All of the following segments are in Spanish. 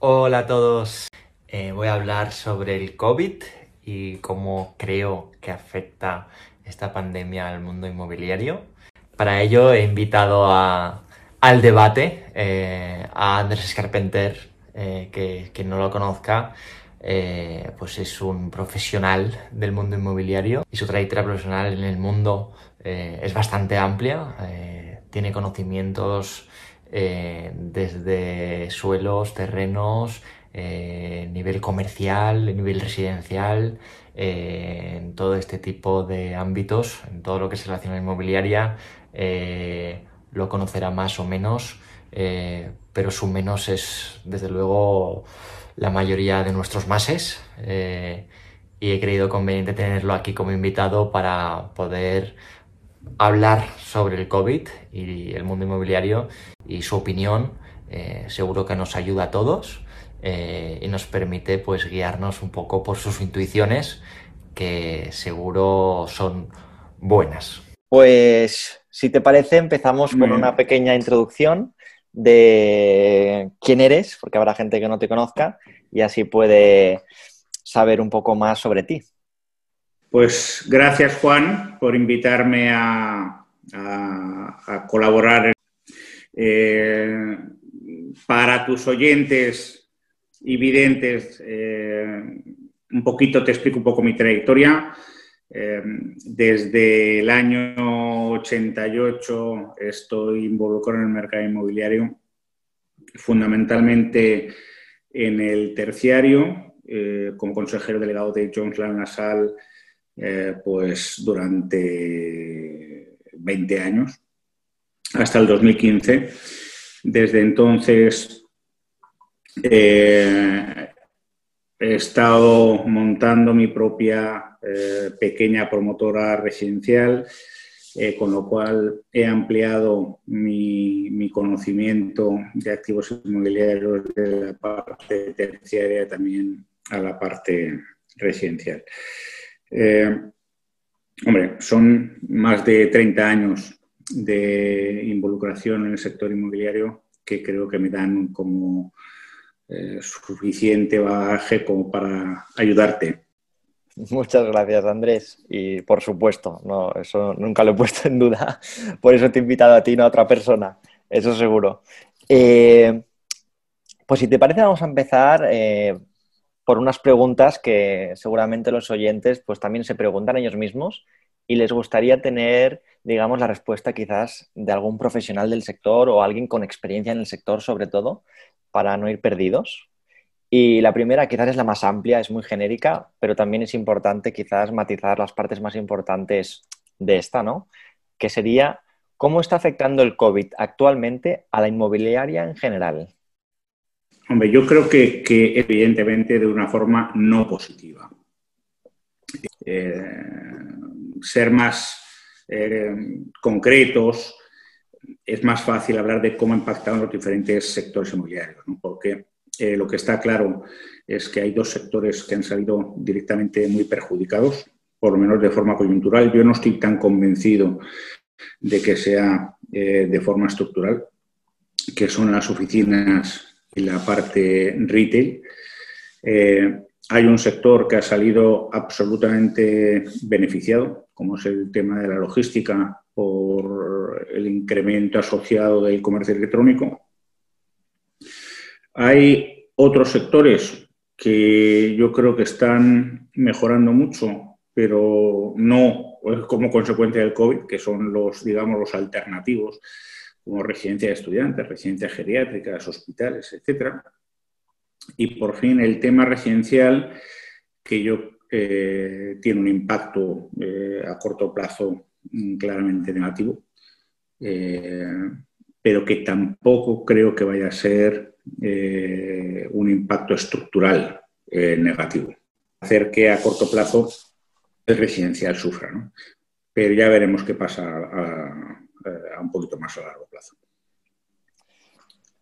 Hola a todos. Eh, voy a hablar sobre el COVID y cómo creo que afecta esta pandemia al mundo inmobiliario. Para ello he invitado al debate eh, a Andrés Carpenter, eh, que quien no lo conozca, pues es un profesional del mundo inmobiliario y su trayectoria profesional en el mundo es bastante amplia. tiene conocimientos eh, desde suelos, terrenos, eh, nivel comercial, nivel residencial, eh, en todo este tipo de ámbitos, en todo lo que se relaciona a inmobiliaria, lo conocerá más o menos, pero su menos es desde luego la mayoría de nuestros máses y he creído conveniente tenerlo aquí como invitado para poder hablar sobre el COVID y el mundo inmobiliario y su opinión eh, seguro que nos ayuda a todos eh, y nos permite pues guiarnos un poco por sus intuiciones que seguro son buenas. Pues si te parece empezamos con una pequeña introducción de quién eres, porque habrá gente que no te conozca y así puede saber un poco más sobre ti. Pues gracias Juan por invitarme a, colaborar. Eh, para tus oyentes y videntes, eh, un poquito te explico un poco mi trayectoria. Eh, desde el año 88 estoy involucrado en el mercado inmobiliario, fundamentalmente en el terciario, como consejero delegado de Jones Lang eh, pues durante 20 años, hasta el 2015. Desde entonces eh, he estado montando mi propia eh, pequeña promotora residencial, con lo cual he ampliado mi, mi, conocimiento de activos inmobiliarios de la parte terciaria también a la parte residencial. Eh, hombre, son más de 30 años de involucración en el sector inmobiliario que creo que me dan como eh, suficiente bagaje como para ayudarte. Muchas gracias, Andrés. Y por supuesto, no, eso nunca lo he puesto en duda. Por eso te he invitado a ti, no a otra persona. Eso seguro. Eh, pues si te parece, vamos a empezar por unas preguntas que seguramente los oyentes pues también se preguntan ellos mismos y les gustaría tener, digamos, la respuesta quizás de algún profesional del sector o alguien con experiencia en el sector sobre todo, para no ir perdidos. Y la primera quizás es la más amplia, es muy genérica, pero también es importante quizás matizar las partes más importantes de esta, ¿no? Que sería, ¿cómo está afectando el COVID actualmente a la inmobiliaria en general? Hombre, yo creo que, evidentemente de una forma no positiva. Eh, ser más eh, concretos, es más fácil hablar de cómo impactan los diferentes sectores inmobiliarios, porque eh, lo que está claro es que hay dos sectores que han salido directamente muy perjudicados, por lo menos de forma coyuntural. Yo no estoy tan convencido de que sea de forma estructural, que son las oficinas y la parte retail. Eh, hay un sector que ha salido absolutamente beneficiado, como es el tema de la logística por el incremento asociado del comercio electrónico. Hay otros sectores que yo creo que están mejorando mucho, pero no como consecuencia del COVID, que son los, digamos, los alternativos como residencia de estudiantes, residencias geriátricas, hospitales, etc. Y por fin el tema residencial, que yo eh, tiene un impacto eh, a corto plazo mm, claramente negativo, eh, pero que tampoco creo que vaya a ser un impacto estrucral negativo. Hacer que a corto plazo el residencial sufra, pero ya veremos qué pasa a un poquito más a largo plazo.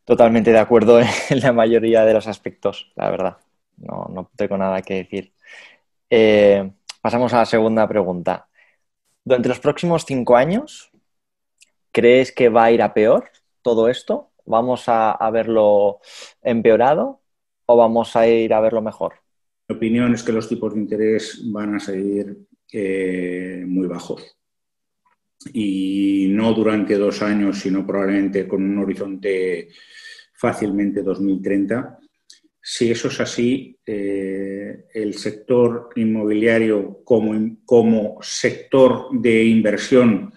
Totalmente de acuerdo en la mayoría de los aspectos, la verdad. No, tengo nada que decir. Eh, pasamos a la segunda pregunta. Durante los próximos cinco años, ¿crees que va a ir a peor todo esto? ¿Vamos a, verlo empeorado? o vamos a ir a verlo mejor? Mi opinión es que los tipos de interés van a seguir eh, muy bajos. Y no durante dos años, sino probablemente con un horizonte fácilmente 2030. Si eso es así, eh, el sector inmobiliario como, como sector de inversión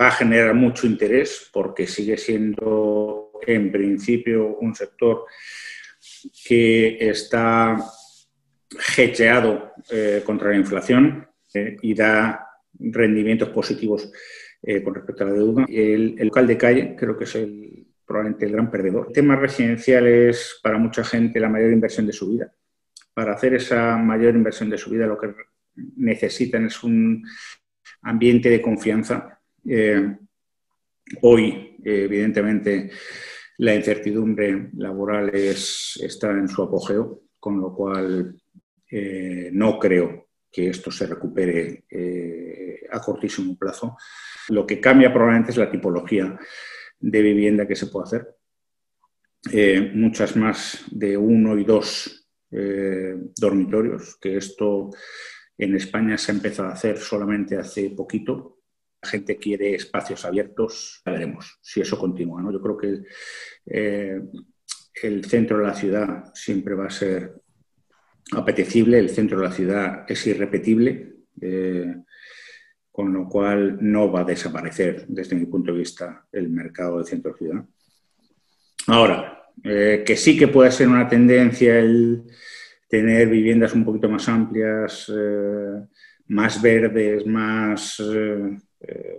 va a generar mucho interés porque sigue siendo en principio un sector que está hedgeado eh, contra la inflación eh, y da rendimientos positivos eh, con respecto a la deuda. El, el, local de calle creo que es el, probablemente el gran perdedor. El tema residencial es para mucha gente la mayor inversión de su vida. Para hacer esa mayor inversión de su vida lo que necesitan es un ambiente de confianza. hoy, evidentemente, la incertidumbre laboral es, está en su apogeo, con lo cual eh, no creo que esto se recupere eh, a cortísimo plazo. Lo que cambia probablemente es la tipología de vivienda que se puede hacer. Eh, muchas más de uno y dos dormitorios, que esto en España se ha empezado a hacer solamente hace poquito. La gente quiere espacios abiertos, ya veremos si eso continúa. ¿no? Yo creo que el centro de la ciudad siempre va a ser apetecible, el centro de la ciudad es irrepetible, eh, con lo cual no va a desaparecer desde mi punto de vista el mercado de centro-ciudad. Ahora, eh, que sí que puede ser una tendencia el tener viviendas un poquito más amplias, eh, más verdes, más,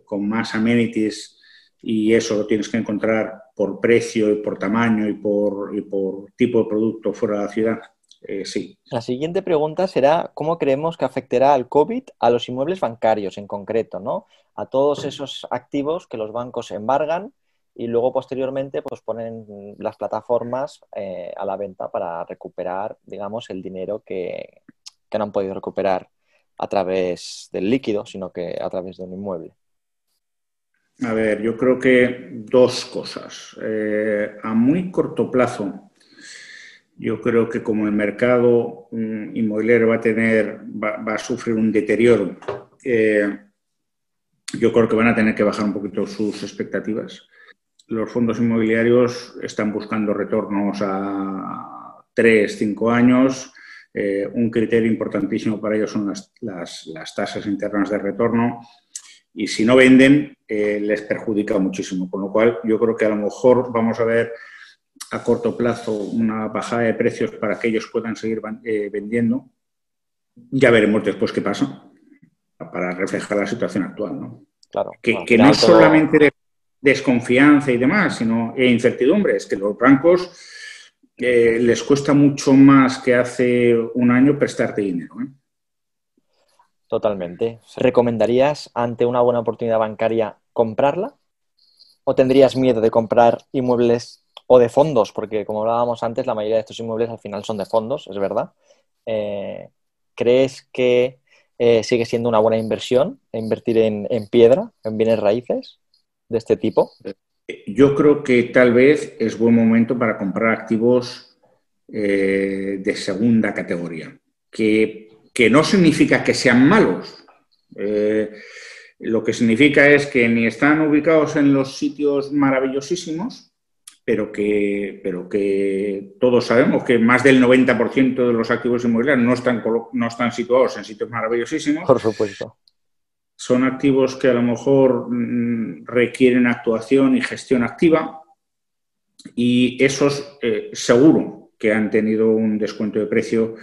con más amenities, y eso lo tienes que encontrar por precio y por tamaño y por tipo de producto fuera de la ciudad eh, sí. La siguiente pregunta será, ¿cómo creemos que afectará al COVID a los inmuebles bancarios en concreto, ¿no? A todos esos activos que los bancos embargan y luego posteriormente pues ponen las plataformas eh, a la venta para recuperar, digamos, el dinero que, no han podido recuperar a través del líquido, sino que a través de un inmueble. A ver, yo creo que dos cosas. Eh, a muy corto plazo, yo creo que como el mercado mm, inmobiliario va a tener, va, a sufrir un deterioro, eh, yo creo que van a tener que bajar un poquito sus expectativas. Los fondos inmobiliarios están buscando retornos a tres, cinco años. Eh, un criterio importantísimo para ellos son las, tasas internas de retorno y si no venden eh, les perjudica muchísimo. Con lo cual yo creo que a lo mejor vamos a ver a corto plazo una bajada de precios para que ellos puedan seguir eh, vendiendo. Ya veremos después qué pasa para reflejar la situación actual. ¿no? Claro, que, no solamente de desconfianza y demás, sino e incertidumbre, es que los bancos eh, les cuesta mucho más que hace un año prestarte dinero. ¿eh? Totalmente. ¿Recomendarías ante una buena oportunidad bancaria comprarla? ¿O tendrías miedo de comprar inmuebles o de fondos, porque como hablábamos antes, la mayoría de estos inmuebles al final son de fondos, es verdad. Eh, ¿Crees que eh, sigue siendo una buena inversión invertir en, piedra, en bienes raíces de este tipo? Yo creo que tal vez es buen momento para comprar activos eh, de segunda categoría, que, que, no significa que sean malos. lo que significa es que ni están ubicados en los sitios maravillosísimos, pero que, pero que todos sabemos que más del 90% de los activos inmobiliarios no están, no están situados en sitios maravillosísimos. Por supuesto. Son activos que a lo mejor mm, requieren actuación y gestión activa y esos eh, seguro que han tenido un descuento de precio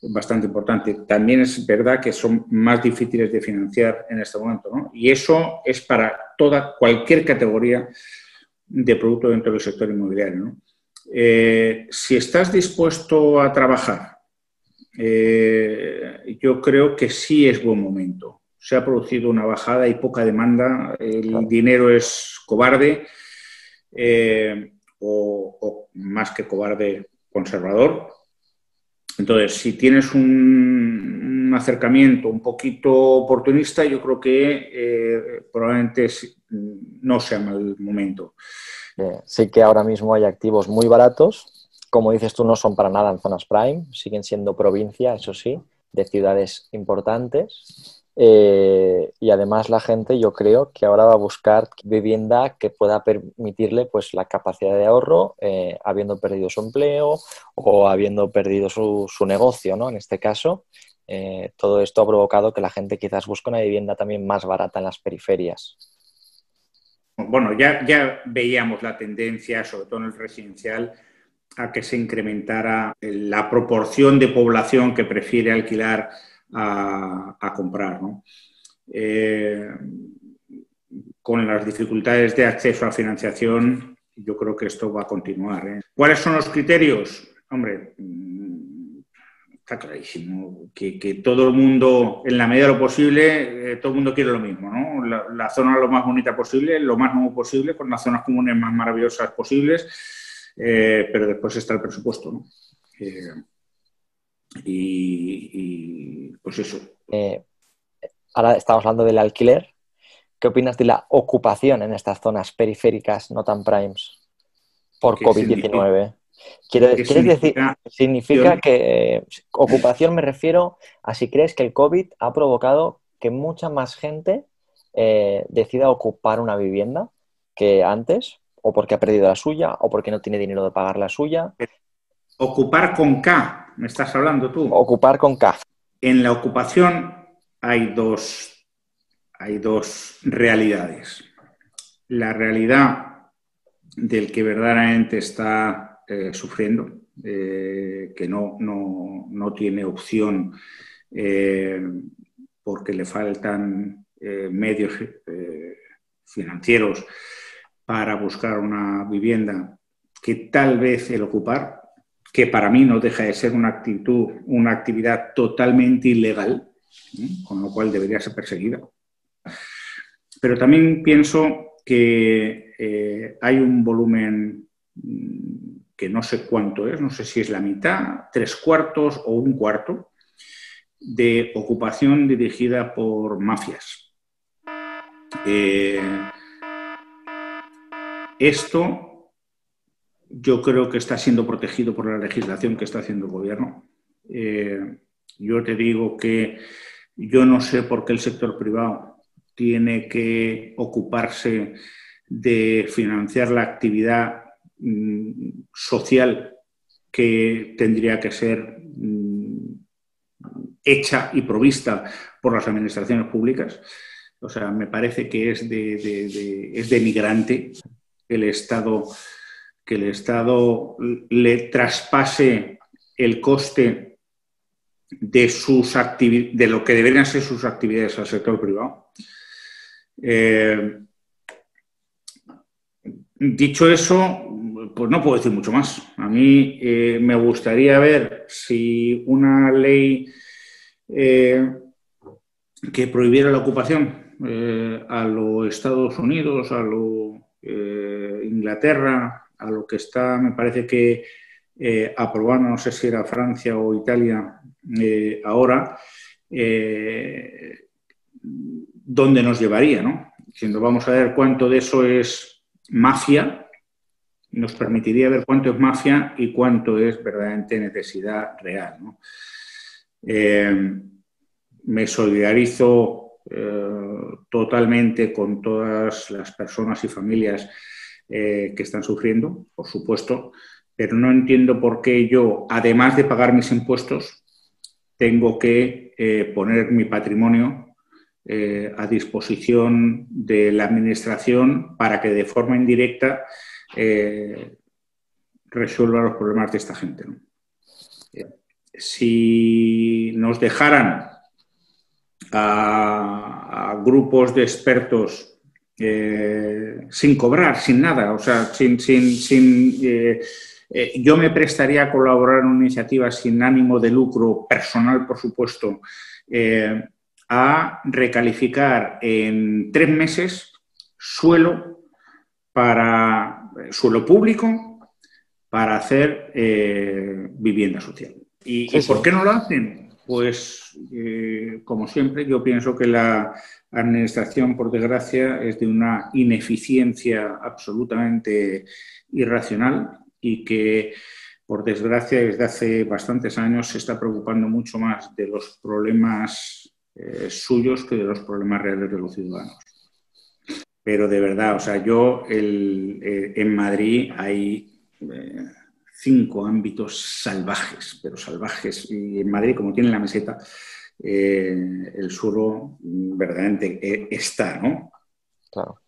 bastante importante. También es verdad que son más difíciles de financiar en este momento. ¿no? Y eso es para toda, cualquier categoría de producto dentro del sector inmobiliario. Eh, si estás dispuesto a trabajar, eh, yo creo que sí es buen momento. Se ha producido una bajada y poca demanda, el dinero es cobarde eh, o, más que cobarde, conservador. Entonces, si tienes un, un acercamiento un poquito oportunista, yo creo que probablemente no sea mal momento. sí que ahora mismo hay activos muy baratos como dices tú, no son para nada en zonas prime, siguen siendo provincia, eso sí, de ciudades importantes. Eh, y además la gente yo creo que ahora va a buscar vivienda que pueda permitirle pues la capacidad de ahorro eh, habiendo perdido su empleo o habiendo perdido su, negocio, ¿no? En este caso, eh, todo esto ha provocado que la gente quizás busque una vivienda también más barata en las periferias. Bueno, ya, ya veíamos la tendencia, sobre todo en el residencial, a que se incrementara la proporción de población que prefiere alquilar a, comprar. Eh, con las dificultades de acceso a financiación, yo creo que esto va a continuar. ¿eh? ¿Cuáles son los criterios? Hombre, está clarísimo que, todo el mundo, en la medida de lo posible, eh, todo el mundo quiere lo mismo, ¿no? La, zona lo más bonita posible, lo más nuevo posible, con las zonas comunes más maravillosas posibles, pero después está el presupuesto, ¿no? Y, pues eso. Eh, ahora estamos hablando del alquiler. ¿Qué opinas de la ocupación en estas zonas periféricas no tan primes por COVID-19? ¿Quieres decir, significa que eh, ocupación me refiero a si crees que el COVID ha provocado que mucha más gente eh, decida ocupar una vivienda que antes, o porque ha perdido la suya, o porque no tiene dinero de pagar la suya. Ocupar con K, ¿Me estás hablando tú? Ocupar con K. En la ocupación hay dos, hay dos realidades. La realidad del que verdaderamente está eh, sufriendo, eh, que no, no, tiene opción eh, porque le faltan medios financieros para buscar una vivienda, que tal vez el ocupar que para mí no deja de ser una actitud, una actividad totalmente ilegal, con lo cual debería ser perseguida. Pero también pienso que hay un volumen mm, que no sé cuánto es, no sé si es la mitad, tres cuartos o un cuarto, de ocupación dirigida por mafias. Eh, esto yo creo que está siendo protegido por la legislación que está haciendo el gobierno. Eh, yo te digo que yo no sé por qué el sector privado tiene que ocuparse de financiar la actividad mm, social que tendría que ser mm, hecha y provista por las administraciones públicas. O sea, me parece que es de, es de el Estado que el Estado le traspase el coste de, sus de lo que deberían ser sus actividades al sector privado. Eh, dicho eso, pues no puedo decir mucho más. A mí eh, me gustaría ver si una ley eh, que prohibiera la ocupación a los Estados Unidos, a lo Inglaterra, a lo que está, me parece que eh, aprobando, no sé si era Francia o Italia eh, ahora, eh, dónde nos llevaría, ¿no? Vamos a ver cuánto de eso es mafia, nos permitiría ver cuánto es mafia y cuánto es verdaderamente necesidad real, ¿no? me solidarizo totalmente con todas las personas y familias eh, que están sufriendo, por supuesto, pero no entiendo por qué yo, además de pagar mis impuestos, tengo que eh, poner mi patrimonio eh, a disposición de la Administración para que de forma indirecta resuelva los problemas de esta gente. Si nos dejaran a grupos de expertos eh, sin cobrar, sin nada, o sea, sin... sin, eh, eh, yo me prestaría a colaborar en una iniciativa sin ánimo de lucro personal, por supuesto, a recalificar en tres meses suelo para suelo público para hacer vivienda social. ¿Y, por qué no lo hacen? Pues, como siempre, yo pienso que la, administración, por desgracia, es de una ineficiencia absolutamente irracional y que por desgracia, desde hace bastantes años se está preocupando mucho más de los problemas eh, suyos que de los problemas reales de los ciudadanos. Pero de verdad, o sea, yo eh, en Madrid hay eh, cinco ámbitos salvajes, pero salvajes. Y en Madrid, como tiene la meseta, el sur verdaderamente está, ¿no? Claro.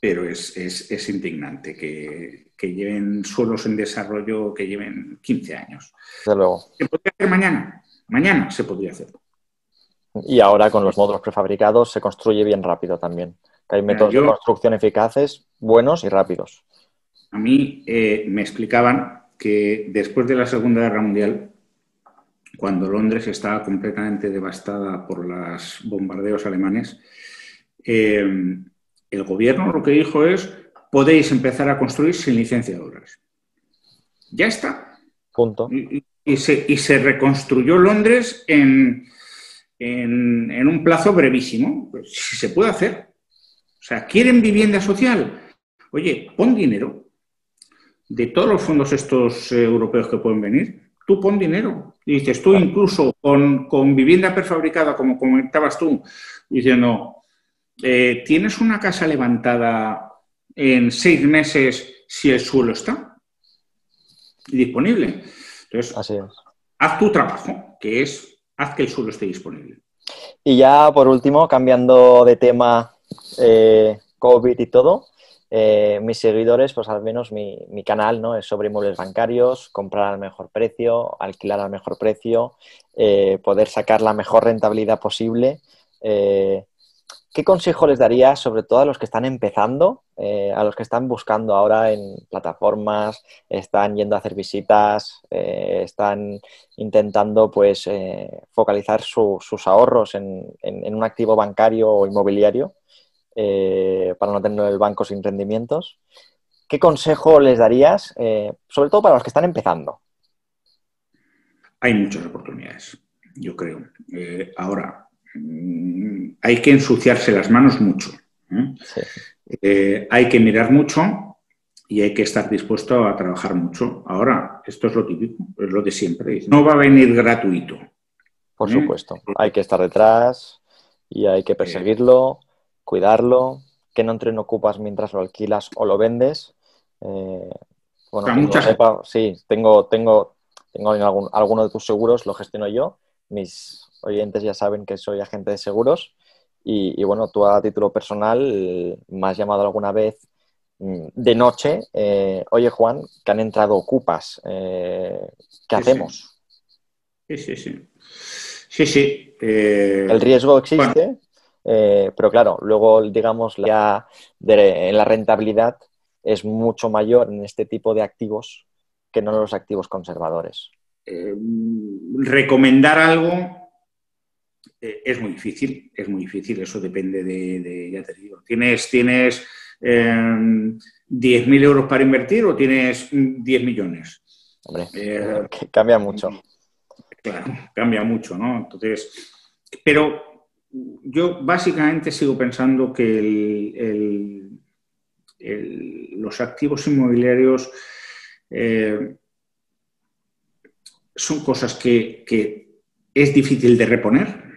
Pero es, es, indignante que, que, lleven suelos en desarrollo que lleven 15 años. Desde luego. ¿Se podría hacer mañana? Mañana se podría hacer. Y ahora con los módulos prefabricados se construye bien rápido también. hay métodos de construcción eficaces, buenos y rápidos. A mí eh, me explicaban que después de la Segunda Guerra Mundial, cuando Londres estaba completamente devastada por los bombardeos alemanes, eh, el gobierno lo que dijo es, podéis empezar a construir sin licencia de obras. Ya está. Punto. y se reconstruyó Londres en, en, un plazo brevísimo. Pues, si se puede hacer. O sea, ¿quieren vivienda social? Oye, pon dinero. De todos los fondos estos eh, europeos que pueden venir, tú pon dinero. Y dices, tú incluso con, vivienda prefabricada, como comentabas tú, diciendo, eh, ¿tienes una casa levantada en seis meses si el suelo está disponible? Entonces, haz tu trabajo, que es haz que el suelo esté disponible. Y ya por último, cambiando de tema eh, COVID y todo, eh, mis seguidores, pues al menos mi, canal ¿no? es sobre inmuebles bancarios, comprar al mejor precio, alquilar al mejor precio, eh, poder sacar la mejor rentabilidad posible. ¿Qué consejo les daría sobre todo a los que están empezando, eh, a los que están buscando ahora en plataformas, están yendo a hacer visitas, eh, están intentando pues eh, focalizar sus ahorros en, un activo bancario o inmobiliario para no tener el banco sin rendimientos? ¿Qué consejo les darías, sobre todo para los que están empezando? Hay muchas oportunidades, yo creo. ahora, hay que ensuciarse las manos mucho. ¿eh? Eh, hay que mirar mucho y hay que estar dispuesto a trabajar mucho. Ahora, esto es lo típico, es lo de siempre. No va a venir gratuito. Por ¿eh? supuesto, hay que estar detrás y hay que perseguirlo, cuidarlo, que no entre en ocupas mientras lo alquilas o lo vendes. bueno, sepa, sí, tengo, tengo, tengo algún, alguno de tus seguros, lo gestiono yo. Mis oyentes ya saben que soy agente de seguros y, bueno, tú a título personal me has llamado alguna vez mm, de noche, eh, oye Juan, que han entrado ocupas, eh, ¿qué hacemos? Sí, sí, sí. Sí, sí. Eh, El riesgo existe, pero claro, luego, digamos, la, en la rentabilidad es mucho mayor en este tipo de activos que no en los activos conservadores. recomendar algo eh, es muy difícil, es muy difícil, eso depende de, ya te digo, ¿tienes, tienes eh, 10.000 euros para invertir o tienes 10 millones? Hombre, eh, cambia mucho. Claro, cambia mucho, ¿no? Entonces, pero yo básicamente sigo pensando que los activos inmobiliarios eh, son cosas que, que es difícil de reponer,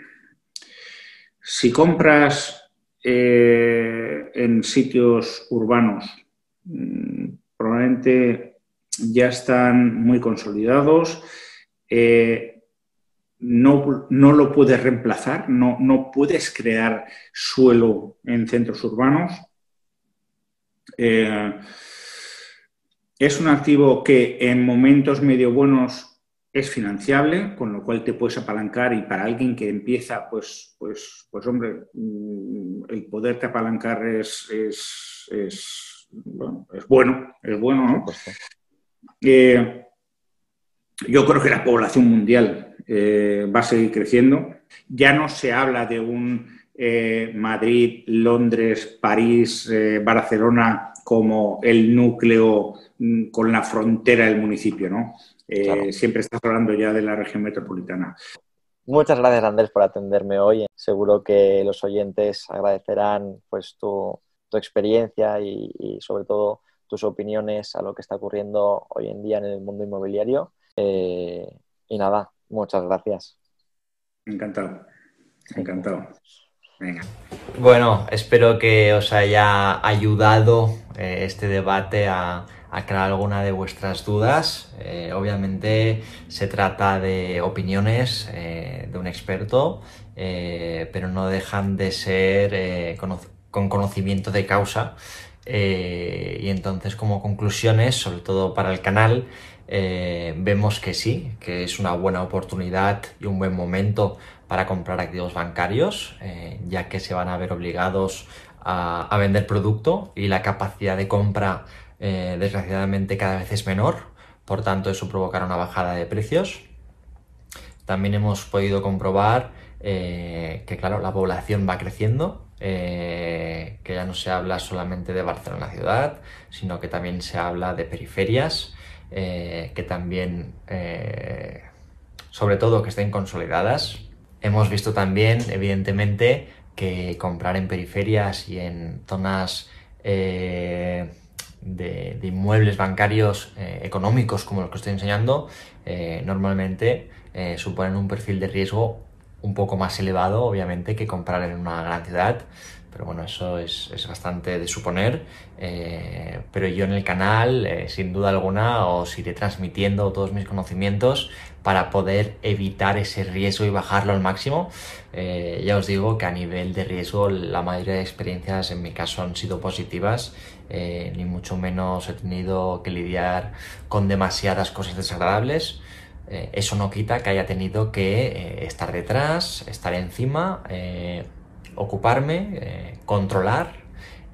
si compras eh, en sitios urbanos, mm, probablemente ya están muy consolidados, eh, no, lo puedes reemplazar, no, no, puedes crear suelo en centros urbanos. Eh, es un activo que en momentos medio buenos es financiable, con lo cual te puedes apalancar y para alguien que empieza, pues, pues, pues hombre, mm, el poderte apalancar es, es, es, bueno, es bueno, es bueno, ¿no? Eh, yo creo que la población mundial eh, va a seguir creciendo. Ya no se habla de un eh, Madrid, Londres, París, Barcelona como el núcleo mm, con la frontera del municipio, ¿no? Eh, siempre estás hablando ya de la región metropolitana. Muchas gracias, Andrés, por atenderme hoy. Seguro que los oyentes agradecerán pues, tu, experiencia y, sobre todo tus opiniones a lo que está ocurriendo hoy en día en el mundo inmobiliario. Eh, y nada, muchas gracias. Encantado, encantado. Venga. Bueno, espero que os haya ayudado eh, este debate a, aclarar alguna de vuestras dudas. Eh, obviamente se trata de opiniones eh, de un experto, pero no dejan de ser con conocimiento de causa. y entonces como conclusiones, sobre todo para el canal, vemos que sí, que es una buena oportunidad y un buen momento para comprar activos bancarios, eh, ya que se van a ver obligados a, vender producto y la capacidad de compra eh, desgraciadamente cada vez es menor, por tanto eso provocará una bajada de precios. También hemos podido comprobar eh, que claro, la población va creciendo, que ya no se habla solamente de Barcelona ciudad, sino que también se habla de periferias, que también, sobre todo, que estén consolidadas, Hemos visto también, evidentemente, que comprar en periferias y en zonas eh, de, inmuebles bancarios eh, económicos como los que estoy enseñando, eh, normalmente suponen un perfil de riesgo un poco más elevado, obviamente, que comprar en una gran ciudad. Pero bueno, eso es, bastante de suponer. pero yo en el canal, sin duda alguna, os iré transmitiendo todos mis conocimientos para poder evitar ese riesgo y bajarlo al máximo. Eh, ya os digo que a nivel de riesgo la mayoría de experiencias en mi caso han sido positivas, eh, ni mucho menos he tenido que lidiar con demasiadas cosas desagradables. Eh, eso no quita que haya tenido que estar detrás, estar encima, ocuparme, controlar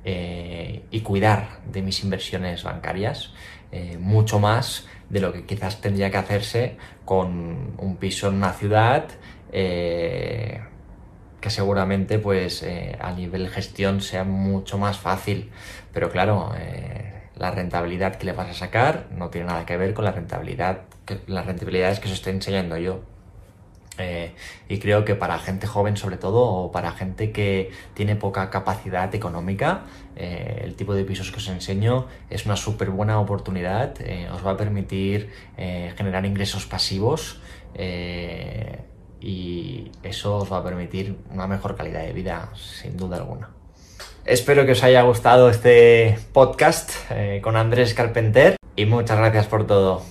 y cuidar de mis inversiones bancarias mucho más de lo que quizás tendría que hacerse con un piso en una ciudad eh, que seguramente pues eh, a nivel gestión sea mucho más fácil. Pero claro eh, la rentabilidad que le vas a sacar no tiene nada que ver con la rentabilidad que, las rentabilidades que os estoy enseñando yo. Eh, y creo que para gente joven sobre todo o para gente que tiene poca capacidad económica, eh, el tipo de pisos que os enseño es una súper buena oportunidad, eh, os va a permitir generar ingresos pasivos y eso os va a permitir una mejor calidad de vida sin duda alguna. Espero que os haya gustado este podcast con Andrés Carpenter y muchas gracias por todo.